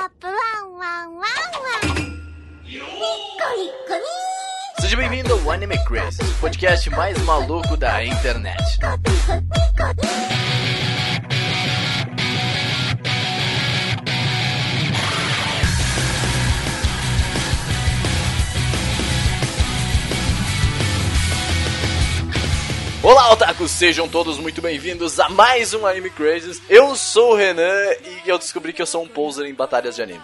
ップワンワンワンワンにっこりこみ Seja bem-vindo ao Anime Crazy, o podcast mais maluco da internet. Olá, otakus! Sejam todos muito bem-vindos a mais um Anime Crazes. Eu sou o Renan e eu descobri que eu sou um poser em batalhas de anime.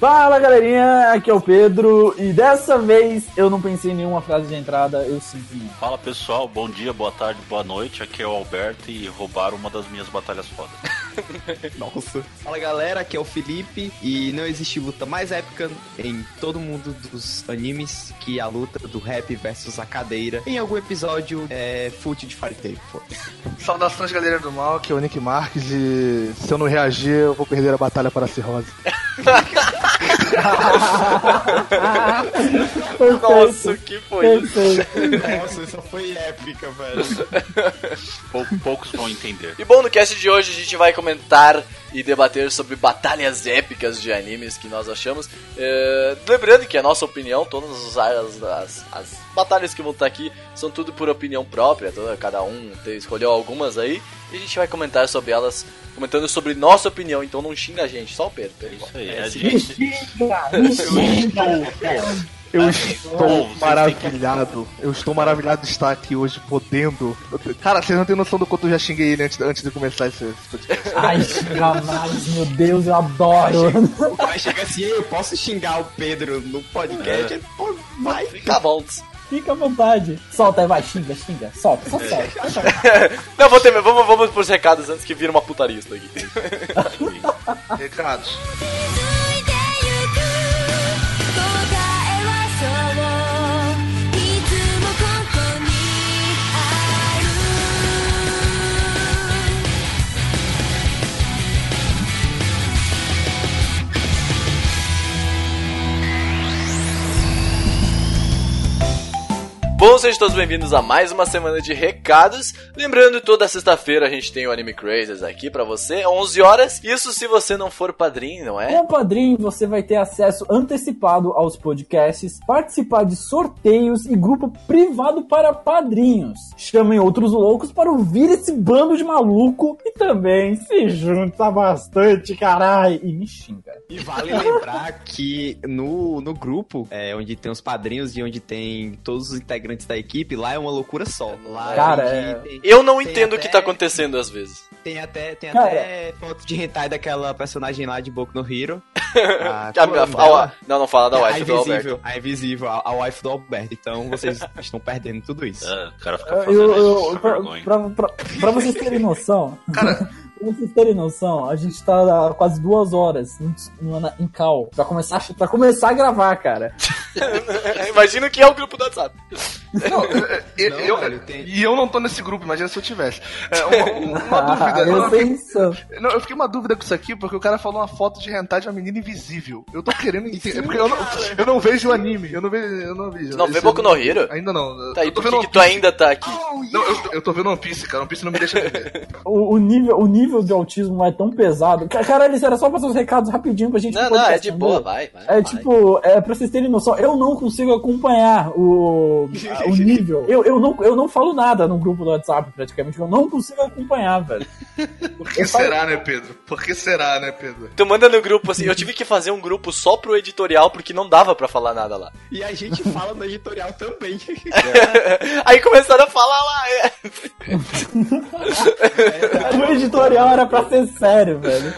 Fala galerinha, aqui é o Pedro e dessa vez eu não pensei em nenhuma frase de entrada, eu sinto muito. Fala pessoal, bom dia, boa tarde, boa noite. Aqui é o Alberto e roubaram uma das minhas batalhas fodas. Nossa. Fala galera, aqui é o Felipe e não existe luta mais épica em todo mundo dos animes que a luta do rap versus a cadeira em algum episódio é fute de Fairy. Saudações, galera do mal, aqui é o Nick Marques e se eu não reagir, eu vou perder a batalha para a cirrose. Nossa, que foi isso? Nossa, essa foi épica, velho. Pou- poucos vão entender. E bom, no cast de hoje a gente vai comentar e debater sobre batalhas épicas de animes que nós achamos. É, lembrando que a nossa opinião, todas as, as, as, as batalhas que vão estar aqui são tudo por opinião própria, toda, cada um te- escolheu algumas aí e a gente vai comentar sobre elas, comentando sobre nossa opinião, então não xinga a gente, só o Pedro. Isso aí, É, a Me gente. xinga, me xinga. Eu Bom, estou maravilhado. Eu estou maravilhado de estar aqui hoje podendo. Cara, vocês não têm noção do quanto eu já xinguei ele antes, antes de começar esse, esse podcast. Ai, xinga mais, meu Deus, eu adoro. O cara chega assim, "Ei, eu posso xingar o Pedro no podcast? Ele, Pô, vai. Fica bom. Fica à vontade. Solta aí, vai, xinga, xinga. Solta, só solta. Não, vou ter, vamos, vamos pros recados antes que vira uma putaria isso daqui. Recados. Bom, sejam todos bem-vindos a mais uma semana de recados. Lembrando, toda sexta-feira a gente tem o Anime Crazes aqui pra você, 11 horas. Isso se você não for padrinho, não é? Com o padrinho você vai ter acesso antecipado aos podcasts, participar de sorteios e grupo privado para padrinhos. Chamem outros loucos para ouvir esse bando de maluco e também se junta bastante, carai, e me xinga. E vale lembrar que no, no grupo, é, onde tem os padrinhos e onde tem todos os integrantes da equipe, lá é uma loucura só. Lá Cara, onde é- tem, Eu não entendo o que tá acontecendo às vezes. tem até, tem Cara. até foto de hentai daquela personagem lá de Boku no Hero. A, A- qual é o a- a- não, não fala da a wife do Alberto. invisível, a invisível, a, a wife do Alberto. Então vocês estão perdendo tudo isso. É, o cara fica Eu, fazendo eu- isso, eu- sem pra, vergonha. pra- pra- pra vocês terem noção, pra vocês terem noção, a gente tá há quase duas horas em, no- em cal pra começar, pra começar a gravar, cara. Imagina que é o grupo do WhatsApp. Não, eu, Não, eu- velho, tem- E eu não tô nesse grupo, imagina se eu tivesse. É, uma, uma dúvida. eu Não, sei isso. não, eu fiquei uma dúvida com isso aqui, porque o cara falou uma foto de hentai de uma menina invisível. Eu tô querendo entender. Porque eu não, eu não vejo o anime. Eu não vejo. Eu não vejo. Não vê Boku no Hero? Ainda não. Tá, e eu tô por vendo que, tu ainda tá aqui? Não, eu, eu tô vendo One Piece, cara. One Piece não me deixa ver. O, o nível, o nível de autismo é tão pesado. Ca- Caralho, isso era só passar os recados rapidinho pra gente Não, poder não, é de boa, vai, vai. É vai. tipo, é pra vocês terem noção, eu não consigo acompanhar o, a- o nível. Eu, eu, não, eu não falo nada no grupo do WhatsApp, praticamente. Eu não consigo acompanhar, velho. Por que será, né, Pedro? Por que será, né, Pedro? Tu manda no grupo assim, eu tive que fazer um grupo só pro editorial porque não dava pra falar nada lá. E a gente fala no editorial também. Aí começaram a falar lá. é. O editorial era pra ser sério, velho.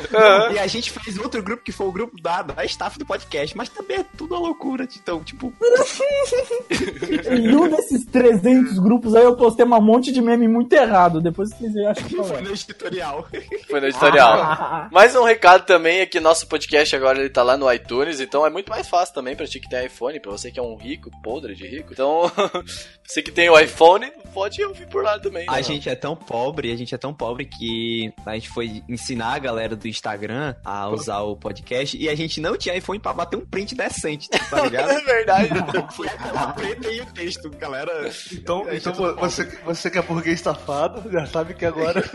E a gente fez outro grupo que foi o grupo da, da staff do podcast, mas também é tudo uma loucura. Então, tipo, Em um desses 300 grupos aí eu postei um monte de meme muito errado. Depois vocês acham que foi foi. no editorial. Foi no editorial. Mais um recado também é que nosso podcast agora ele tá lá no iTunes, então é muito mais fácil também pra ti que tem iPhone, pra você que é um rico, podre de rico. Então, você que tem o iPhone, pode ouvir por lá também. A né? gente é tão pobre, a gente é tão pobre que a gente foi ensinar a galera do Instagram a usar o podcast e a gente não tinha iPhone pra bater um print decente, tá ligado? É verdade. Foi a tela preta e o texto. galera. Então, então vo- você, você que é burguês safado, já sabe que agora.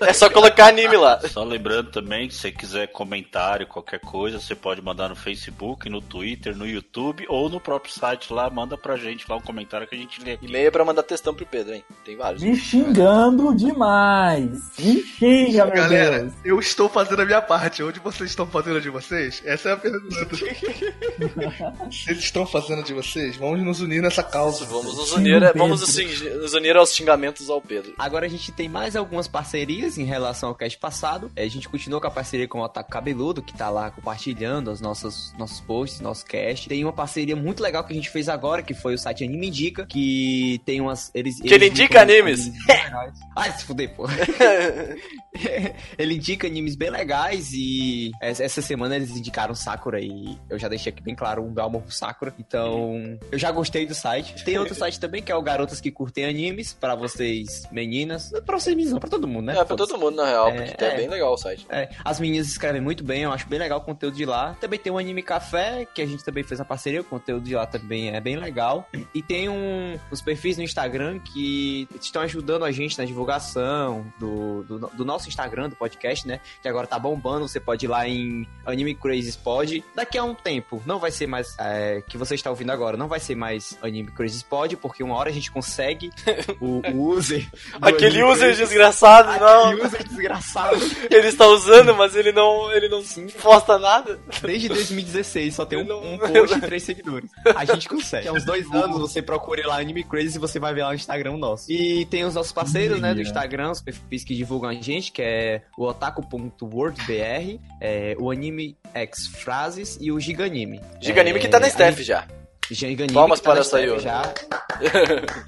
É só colocar anime lá. Só lembrando também que se você quiser comentário, qualquer coisa, você pode mandar no Facebook, no Twitter, no YouTube ou no próprio site lá, manda pra gente lá um comentário que a gente lê. E-mail é pra mandar textão pro Pedro, hein? Tem vários. Me xingando demais. Me meu Galera, Deus. eu estou fazendo a minha parte. Onde vocês estão fazendo a de vocês? Essa é a pergunta. vocês estão fazendo a de vocês? Vamos nos unir nessa causa. Vamos nos unir, o Pedro. vamos nos xing- nos unir aos xingamentos ao Pedro. Agora a gente tem mais algumas parcerias em relação ao cast passado. É, A gente continua com a parceria com o Otaku Cabeludo, que tá lá compartilhando os nossos, nossos posts, nosso cast. Tem uma parceria muito legal que a gente fez agora, que foi o site Anime Indica, que tem umas. Eles, Que ele eles indica animes. bem legais. Ai, se fuder, pô. ele indica animes bem legais e essa semana eles indicaram Sakura e eu já deixei aqui bem claro um meu amor por Sakura. Então, eu já gostei do site. Tem outro site também que é o Garotas que Curtem Animes, pra vocês meninas, pra vocês meninas, não, pra todo mundo, né? É, pra todo mundo, na real, É, porque é, é. bem legal o site. É, as meninas escrevem muito bem, eu acho bem legal o conteúdo de lá. Também tem o Anime Café, que a gente também fez a parceria, o conteúdo de lá também é bem legal. E tem um, os perfis no Instagram que estão ajudando a gente na divulgação do, do, do nosso Instagram, do podcast, né? Que agora tá bombando, você pode ir lá em Anime Crazy Pod. Daqui a um tempo, não vai ser mais, é, que você está ouvindo agora, não vai ser mais Anime Crazy Pod, porque uma hora a gente consegue o, o user. Aquele user Crazy. desgraçado, não. Aquele user desgraçado. Ele está usando, mas ele não, ele não posta nada. Desde 2016 só tem um, não- um post e três seguidores. A gente consegue. Há uns dois anos você procure lá Anime Crazy e você vai ver lá o Instagram nosso. E tem os nossos parceiros, né, do. Instagram, os perfis que divulgam a gente, que é o otaku.worldbr, é, o Anime X Frases e o Giganime. Giganime É, que tá na Steph já. Giganime Palmas tá para essa Steph aí, já.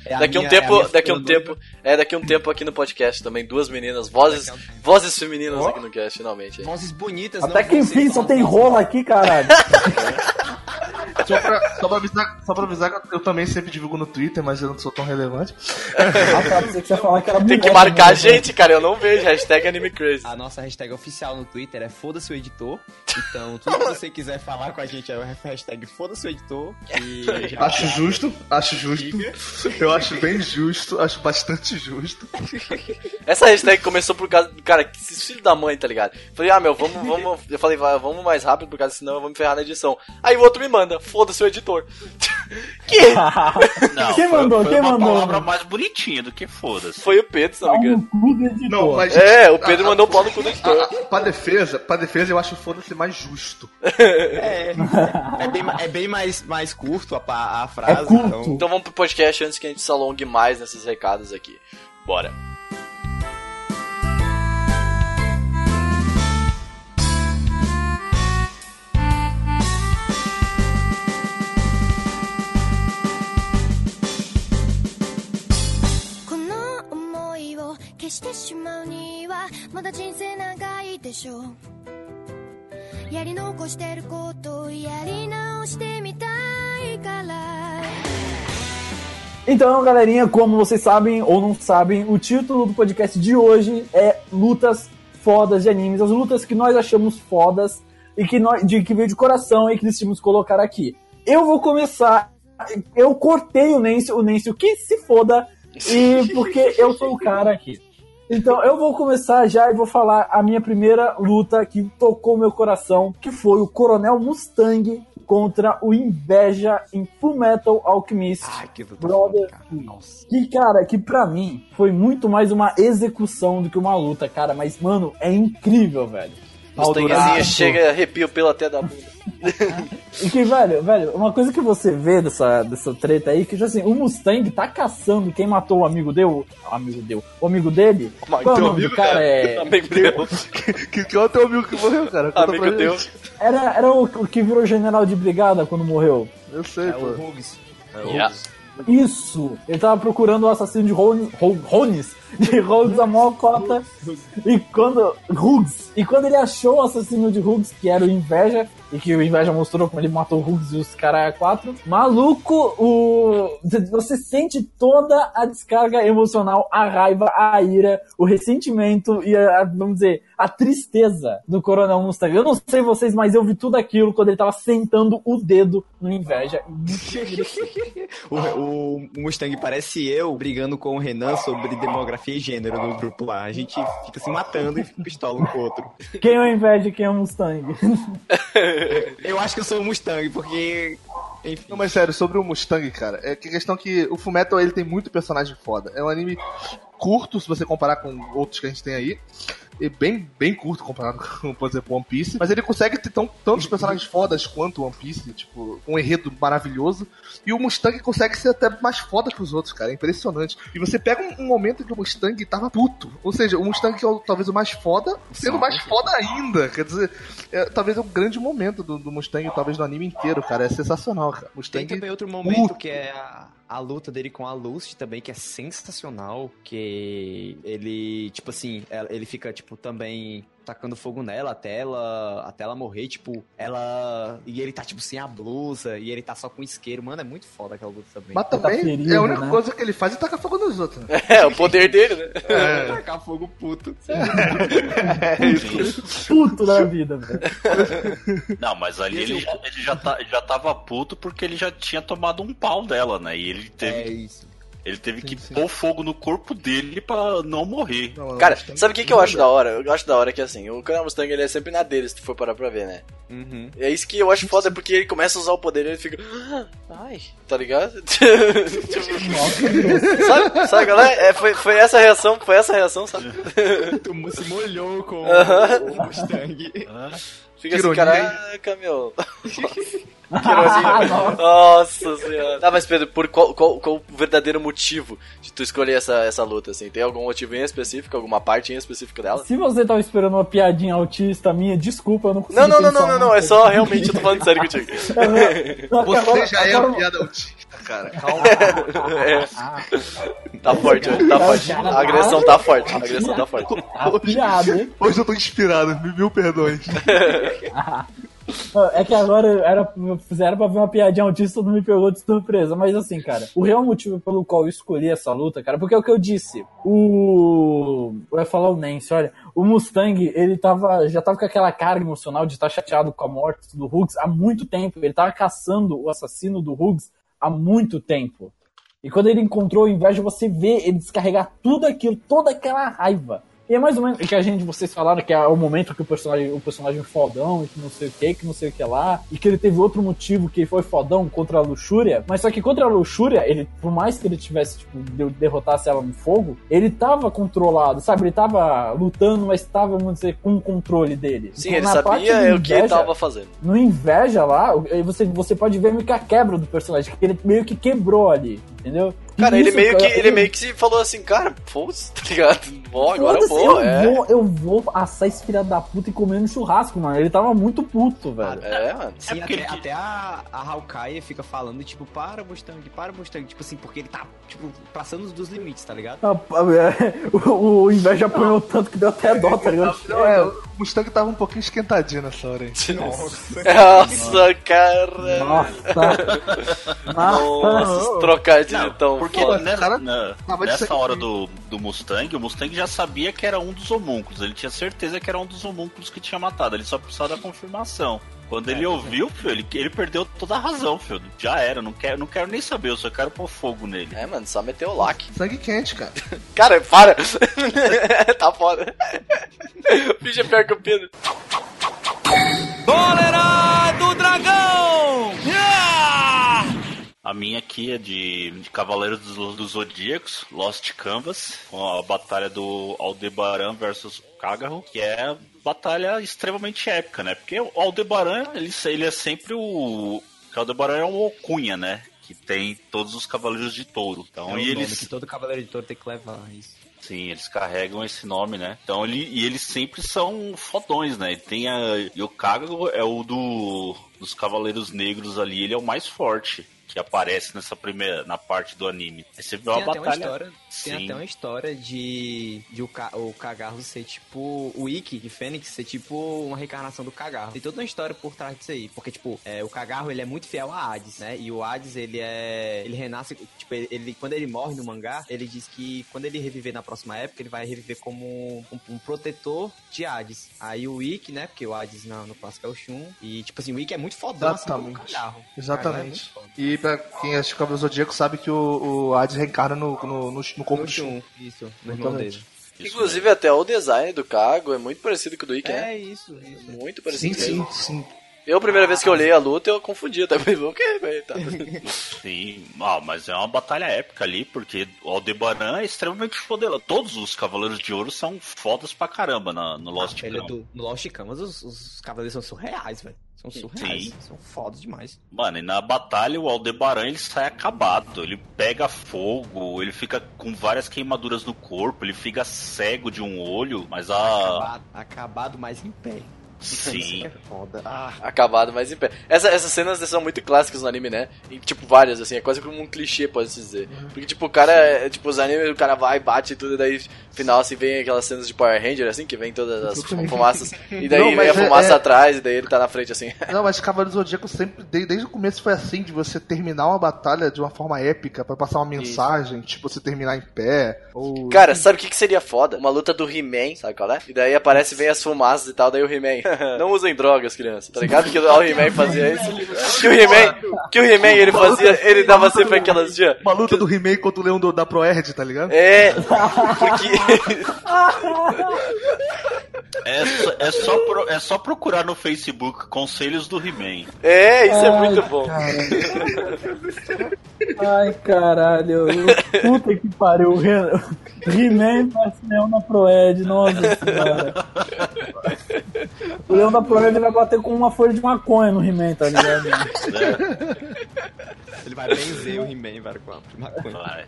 É daqui um minha- é a tempo, minha daqui um tempo, é daqui um tempo aqui no podcast também duas meninas, vozes, vozes femininas Ó. aqui no cast finalmente. Vozes bonitas, Até não que enfim, só tem rola aqui, caralho. Só pra, só, pra avisar, só pra avisar que eu também sempre divulgo no Twitter, mas eu não sou tão relevante. Ah, tá, que você ia falar que era Tem que marcar a né? gente, cara, eu não vejo. Hashtag Anime Crazy. A nossa hashtag oficial no Twitter é Foda-se o Editor. Então, tudo que você quiser falar com a gente é o hashtag Foda-se o Editor. E já- Acho justo, acho justo. Eu acho bem justo, acho bastante justo. Essa hashtag começou por causa do cara, que esses filhos da mãe, tá ligado? Falei, ah, meu, vamos, vamos. Eu falei, vamos mais rápido, por causa senão eu vou me ferrar na edição. Aí o outro me manda, foda-se o editor. que? Não, Quem foi, mandou? foi Quem uma mandou? palavra mais bonitinha do que foda-se. Foi o Pedro, se não me no engano. Não, mas. É, o Pedro Ah, mandou um pau no cu do editor. ah, ah, pra defesa, pra defesa eu acho o foda-se mais justo. É, é bem, é bem mais, mais curto a, a frase. É curto. Então, Então vamos pro podcast antes que a gente se alongue mais nesses recados aqui. Bora. まだ人生長いでしょうやり残してることをやり直してみたいから Então, galerinha, como vocês sabem ou não sabem, o título do podcast de hoje é Lutas Fodas de Animes, as lutas que nós achamos fodas e que, nós, de, que veio de coração e que decidimos colocar aqui. Eu vou começar. Eu cortei o Nancy, o Nancy, que se foda, e porque eu sou o cara aqui. Então, eu vou começar já e vou falar a minha primeira luta que tocou meu coração, que foi o Coronel Mustang contra o Inveja em Full Metal Alchemist. Ai, que luta Brother, cara. Nossa. que, cara, que pra mim foi muito mais uma execução do que uma luta, cara. Mas, mano, é incrível, velho. Mustangazinha Aldoraço. chega, arrepio pelo até da bunda. E que, velho, velho, uma coisa que você vê dessa, dessa treta aí, que, tipo assim, o Mustang tá caçando quem matou o amigo dele. O amigo dele. O amigo dele? Mas Qual é o nome do amigo, cara? cara? É... Amigo deu. Que, que é o teu amigo que morreu, cara? Conta Amigo pra deu. gente. Era, era o, o que virou general de brigada quando morreu. Eu sei, É pô. o Hugs. Yeah. Isso! Ele tava procurando o assassino de Ronis, Ro- Ronis de Rogues a maior cota. E quando. Rugs. E quando ele achou o assassino de Rugs, que era o Inveja, e que o Inveja mostrou como ele matou o Rugs e os caras quatro. Maluco, o. Você sente toda a descarga emocional, a raiva, a ira, o ressentimento e a, vamos dizer, a tristeza do Coronel Mustang. Eu não sei vocês, mas eu vi tudo aquilo quando ele tava sentando o dedo no Inveja. o, o Mustang parece eu brigando com o Renan sobre demografia e gênero no grupo lá. A gente fica se matando e fica pistola um com o outro. Quem é o Inveja e quem é o Mustang? eu acho que eu sou o Mustang, porque enfim. Não, mas sério, sobre o Mustang, cara, é que a questão que o Fullmetal ele tem muito personagem foda. É um anime curto se você comparar com outros que a gente tem aí é bem, bem curto comparado com, por exemplo, One Piece. Mas ele consegue ter tão, tantos personagens fodas quanto One Piece, tipo, um enredo maravilhoso. E o Mustang consegue ser até mais foda que os outros, cara. É impressionante. E você pega um, um momento que o Mustang tava puto. Ou seja, o Mustang que é o, talvez o mais foda, sendo mais foda ainda. Quer dizer, é, talvez é um grande momento do, do Mustang, talvez do anime inteiro, cara. É sensacional, cara. Mustang Tem também outro momento puto. que é a a luta dele com a Lucy também, que é sensacional, que ele, tipo assim, ele fica, tipo, também tacando fogo nela até ela, até ela morrer, tipo, ela. E ele tá, tipo, sem a blusa, e ele tá só com isqueiro. Mano, é muito foda aquela luta também. Mas também tá ferido, é a única né? coisa que ele faz é tacar fogo nos outros. Né? É, o poder dele, né? É. Tacar fogo puto. É, isso. Puto da vida, velho. Não, mas ali ele, já, ele já, tá, já tava puto porque ele já tinha tomado um pau dela, né? E ele teve. É isso ele teve sim, que sim. pôr fogo no corpo dele pra não morrer. Não, Cara, sabe o que, que eu acho da hora? Eu acho da hora que assim, o Colonel Mustang ele é sempre na dele, se tu for parar pra ver, né? Uhum. É isso que eu acho foda, porque ele começa a usar o poder e ele fica. Ah, ai, tá ligado? sabe, sabe galera? É, foi, foi essa a reação, foi essa a reação, sabe? tu se molhou com uh -huh. o Mustang. Uh -huh. Fica assim, caraca, meu. Nossa senhora. Tá, mas Pedro, por qual, qual, qual, o verdadeiro motivo de tu escolher essa, essa luta, assim? Tem algum motivo em específico, alguma parte em específico dela? Se você tava esperando uma piadinha autista minha, desculpa, eu não consigo Não, não, não, não, não, não, é só realmente eu tô falando sério contigo. você já é uma piada autista, cara. Calma. É. Tá forte, tá forte. A agressão tá forte, a agressão tá forte. Tá? Hoje eu tô inspirado, mil perdões. É que agora era, fizeram pra ver uma piadinha autista, todo me pegou de surpresa. Mas assim, cara, o real motivo pelo qual eu escolhi essa luta, cara, porque é o que eu disse. O. Ia falar o Nance, olha. O Mustang, ele tava. Já tava com aquela carga emocional de estar chateado com a morte do Hughes há muito tempo. Ele tava caçando o assassino do Hughes há muito tempo. E quando ele encontrou inveja, você vê ele descarregar tudo aquilo, toda aquela raiva. E é mais ou menos que a gente, vocês falaram que é o momento que o personagem, o personagem fodão, e que não sei o que, que não sei o que lá, e que ele teve outro motivo que foi fodão contra a luxúria, mas só que contra a luxúria, ele, por mais que ele tivesse, tipo, derrotasse ela no fogo, ele tava controlado, sabe? Ele tava lutando, mas tava, vamos dizer, com o controle dele. Sim, então, ele sabia inveja, o que ele tava fazendo. No inveja lá, você, você pode ver meio que a quebra do personagem, que ele meio que quebrou ali, entendeu? Cara, ele meio, que, ele meio que se falou assim, cara, foda-se, tá ligado? Bom, agora eu vou, eu é. Vou, eu vou assar esse filho da puta e comer no churrasco, mano. Ele tava muito puto, velho. É, mano. Sim, é até, até, a, a Hawkeye fica falando, tipo, para Mustang, para Mustang. Tipo assim, porque ele tá, tipo, passando dos limites, tá ligado? Ah, é, o, o Inveja apanhou tanto que deu até dó, tá ligado? Não, é, o Mustang tava um pouquinho esquentadinho nessa hora aí. Nossa, Nossa cara. Nossa. Nossa, trocadilho tão porque nessa, na, nessa hora do, do Mustang, o Mustang já sabia que era um dos homúnculos. Ele tinha certeza que era um dos homúnculos que tinha matado. Ele só precisava da confirmação. Quando é, ele ouviu, filho, ele, ele perdeu toda a razão, filho. Já era, não quero, não quero nem saber, eu só quero pôr fogo nele. É, mano, só meteu o lac. Sangue quente, cara. cara, para! tá foda. o bicho é pior que o Pedro. Cólera A minha aqui é de, de Cavaleiros dos, dos Zodíacos, Lost Canvas, com a batalha do Aldebaran versus Kagaro, que é batalha extremamente épica, né? Porque o Aldebaran, ele, ele é sempre o... o Aldebaran é um alcunha, né? Que tem todos os Cavaleiros de Touro. Então, é e eles... que todo Cavaleiro de Touro tem que levar, isso. Sim, eles carregam esse nome, né? Então ele e eles sempre são fodões, né? Tem a e o Kagaro é o do dos Cavaleiros Negros ali, ele é o mais forte que aparece nessa primeira, na parte do anime. Aí você vê uma Tem até, uma batalha. história, tem até uma história de, de o, Ka, o Cagarro ser tipo. O Ikki de Fênix ser tipo uma reencarnação do Cagarro. Tem toda uma história por trás disso aí. Porque, tipo, é, o Cagarro ele é muito fiel a Hades, né? E o Hades ele é. Ele renasce. Tipo, ele, ele- quando ele morre no mangá, ele diz que quando ele reviver na próxima época, ele vai reviver como um, um protetor de Hades. Aí o Ikki, né? Porque o Hades na- no clássico é o Shun. E, tipo assim, o Ikki é muito fodão assim Exatamente. O Cagarro é Exatamente. muito foda. E pra quem assiste Cavaleiro Zodíaco sabe que o, o Hades reencarna no, no, no, no corpo No do Shun. Isso, no irmão dele. Isso Inclusive, até o design do Kago é muito parecido com o do Ikki, né? É isso, isso. Muito Sim, parecido. sim, mesmo. sim. Eu, a primeira vez que eu olhei a luta, eu confundi. Tá? O que, velho? Tá. Sim, ah, mas é uma batalha épica ali, porque o Aldebaran é extremamente poderoso. Todos os Cavaleiros de Ouro são fodas pra caramba na, no Lost Ele é Canvas. do, no Lost Canvas, os, os cavaleiros são surreais, velho. São surreais. Sim. São fodas demais. Mano, e na batalha o Aldebaran ele sai acabado, ele pega fogo, ele fica com várias queimaduras no corpo, ele fica cego de um olho, mas a. Acabado, acabado mais em pé. Isso Sim. é foda. Ah, Acabado, mas em pé. Essa, essas cenas são muito clássicas no anime, né? E, tipo, várias, assim, é quase como um clichê, pode-se dizer. Porque, tipo, o cara, é, tipo, os animes, o cara vai, bate e tudo, e daí, no final, assim, vem aquelas cenas de Power Ranger, assim, que vem todas as fumaças, e daí Não, vem a é- fumaça é- atrás, e daí ele tá na frente, assim. Não, mas Cavaleiro Zodíaco sempre, de- desde o começo foi assim, de você terminar uma batalha de uma forma épica, pra passar uma mensagem, tipo, você terminar em pé, ou... Cara, sabe o que, que seria foda? Uma luta do He-Man, sabe qual é? E daí aparece, vem as fumaças e tal, daí o He-Man. Não usem drogas, criança, tá ligado? Que o He-Man fazia isso. Que o He-Man, que o He-Man, ele fazia, ele dava sempre aquelas dias. Uma luta do He-Man contra o Leão do- da Proerd, tá ligado? É, porque. É, só- é, só pro- é só procurar no Facebook Conselhos do He-Man. É, isso é muito bom. Ai, caralho. Puta que pariu. He-Man parece Leão da Proed. Nossa senhora. O Leão da Proed vai bater com uma folha de maconha no He-Man, tá ligado? Ele vai benzer o He-Man, velho, com a maconha. Vai.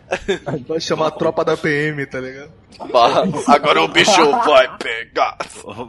Vai chamar a tropa da PM, tá ligado? Bah, Agora o bicho vai pegar.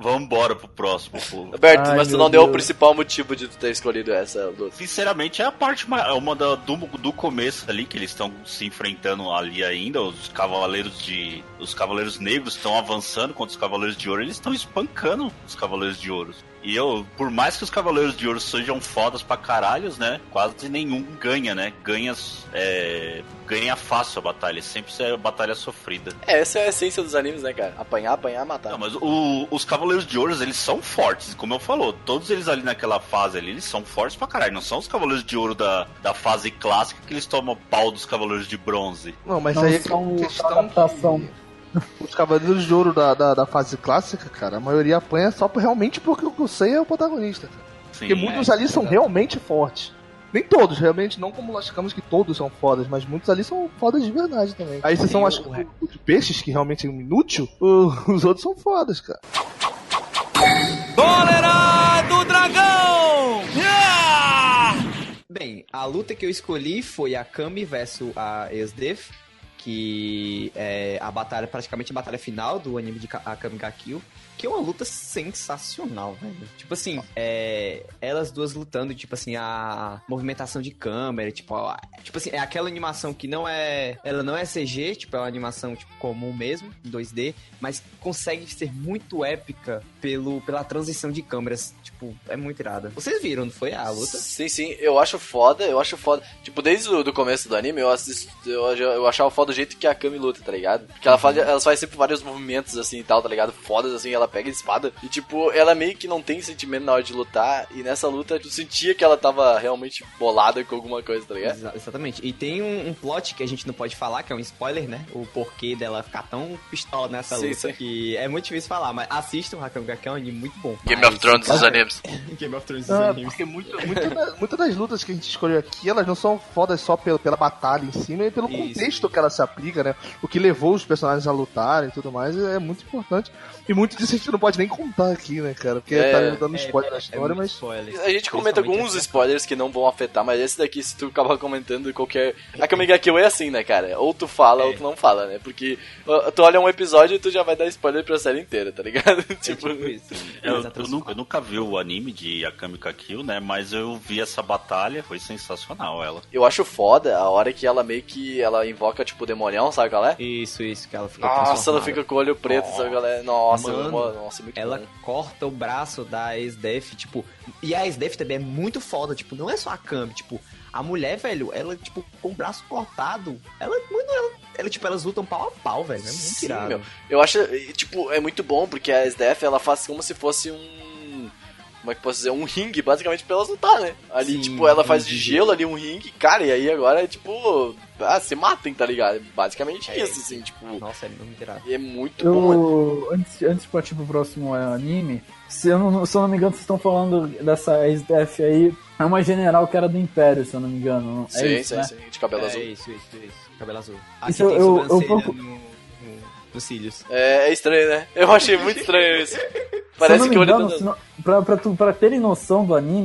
Vambora pro próximo, pô. Alberto, Ai, mas tu não deu o principal motivo de tu ter escolhido essa luta. Sinceramente, é a parte mais. É uma da- do, do começo ali, que eles estão se enfrentando ali ainda. Os cavaleiros de. Os cavaleiros negros estão avançando contra os cavaleiros de ouro. Eles estão espancando os cavaleiros de ouro. E eu, por mais que os cavaleiros de ouro sejam fodas pra caralhos, né? Quase nenhum ganha, né? Ganha, é, ganha fácil a batalha. Sempre é batalha sofrida. É, essa é a essência dos animes, né, cara? Apanhar, apanhar, matar. Não, mas o- os Cavaleiros de Ouro, eles são fortes, como eu falou. Todos eles ali naquela fase ali, eles são fortes pra caralho. Não são os Cavaleiros de Ouro da, da fase clássica que eles tomam pau dos Cavaleiros de Bronze. Não, mas Não aí é são questão adaptação. que os Cavaleiros de Ouro da, da, da fase clássica, cara, a maioria apanha só por- realmente porque o Sei é o protagonista. cara. Sim, Porque muitos é. ali são realmente fortes. Nem todos, realmente, não como nós ficamos que todos são fodas, mas muitos ali são fodas de verdade também. Aí vocês são, acho que, re- o de peixes, que realmente é um inútil, os outros são fodas, cara. Cólera do Dragão! Yeah! Bem, a luta que eu escolhi foi a Kami versus a Esdef, que é a batalha, praticamente a batalha final do anime de Ka- Akame ga Kill, que é uma luta sensacional, velho. Tipo assim, é, elas duas lutando, tipo assim, a movimentação de câmera, tipo, tipo assim, é aquela animação que não é, ela não é CG, tipo, é uma animação tipo comum mesmo, em 2D, mas consegue ser muito épica pelo pela transição de câmeras, tipo, é muito irada. Vocês viram, não foi a luta? Sim, sim, eu acho foda, eu acho foda. Tipo, desde o do começo do anime, eu, assisto, eu, eu achava foda jeito que a Kami luta, tá ligado? Porque ela faz, ela faz sempre vários movimentos assim e tal, tá ligado? Fodas assim, ela pega a espada. E tipo, ela meio que não tem sentimento na hora de lutar. E nessa luta, tu sentia que ela tava realmente bolada com alguma coisa, tá ligado? Exa- exatamente. E tem um, um plot que a gente não pode falar, que é um spoiler, né? O porquê dela ficar tão pistola nessa Sim, luta, sim. que é muito difícil falar, mas assistam o Hakam que é um anime muito bom. Game Mas- of Thrones dos animes. Game of Thrones dos Ah, animes. porque muito, muito da- muitas das lutas que a gente escolheu aqui, elas não são fodas só pela, pela batalha em si, mas pelo Isso. contexto que ela se aplica, né? O que levou os personagens a lutar e tudo mais, é muito importante. E muito disso a gente não pode nem contar aqui, né, cara? Porque É. tá dando spoiler da é história, muito mas. spoiler. A gente comenta alguns spoilers que não vão afetar, mas esse daqui, se tu acabar comentando qualquer. A Kamiga Kill é assim, né, cara? Ou tu fala É. ou tu não fala, né? Porque tu olha um episódio e tu já vai dar spoiler pra série inteira, tá ligado? É tipo. tipo isso. Eu, eu nunca, eu nunca vi o anime de Akame ga Kill, né? Mas eu vi essa batalha, foi sensacional ela. Eu acho foda a hora que ela meio que ela invoca, tipo, o demonião, sabe qual é? Isso, isso, que ela fica Nossa, ela fica com o olho preto, sabe, galera? Nossa, Mano, mano, nossa, muito Ela bom. corta o braço da ex-def, tipo. E a ex-def também é muito foda, tipo, não é só a Kami, tipo, a mulher, velho, ela, tipo, com o braço cortado, ela, mano, ela, ela tipo, elas lutam pau a pau, velho. É muito Sim, irado. meu. Eu acho, tipo, é muito bom, porque a SDF, ela faz como se fosse um... Como é que posso dizer? Um ringue, basicamente, pra elas lutar, né? Ali, Sim, tipo, ela faz de gelo ali um ringue, cara, e aí agora é, tipo... Ah, se matem, tá ligado? Basicamente É. isso, assim, tipo... Nossa, é muito irado. E é muito bom. Eu, antes, antes de partir pro próximo é, anime, se eu, não, se eu não me engano, vocês estão falando dessa ex-def aí. É uma general que era do Império, se eu não me engano. É Sim, isso, sim, né? sim, de cabelo é azul. isso, isso, isso. Cabelo azul. Isso Aqui eu- tem eu- eu pouco- no, nos cílios. É, é estranho, né? Eu achei muito estranho isso. Se eu Parece não me que o olho engano, da- se não- pra, pra, tu- pra terem noção do anime,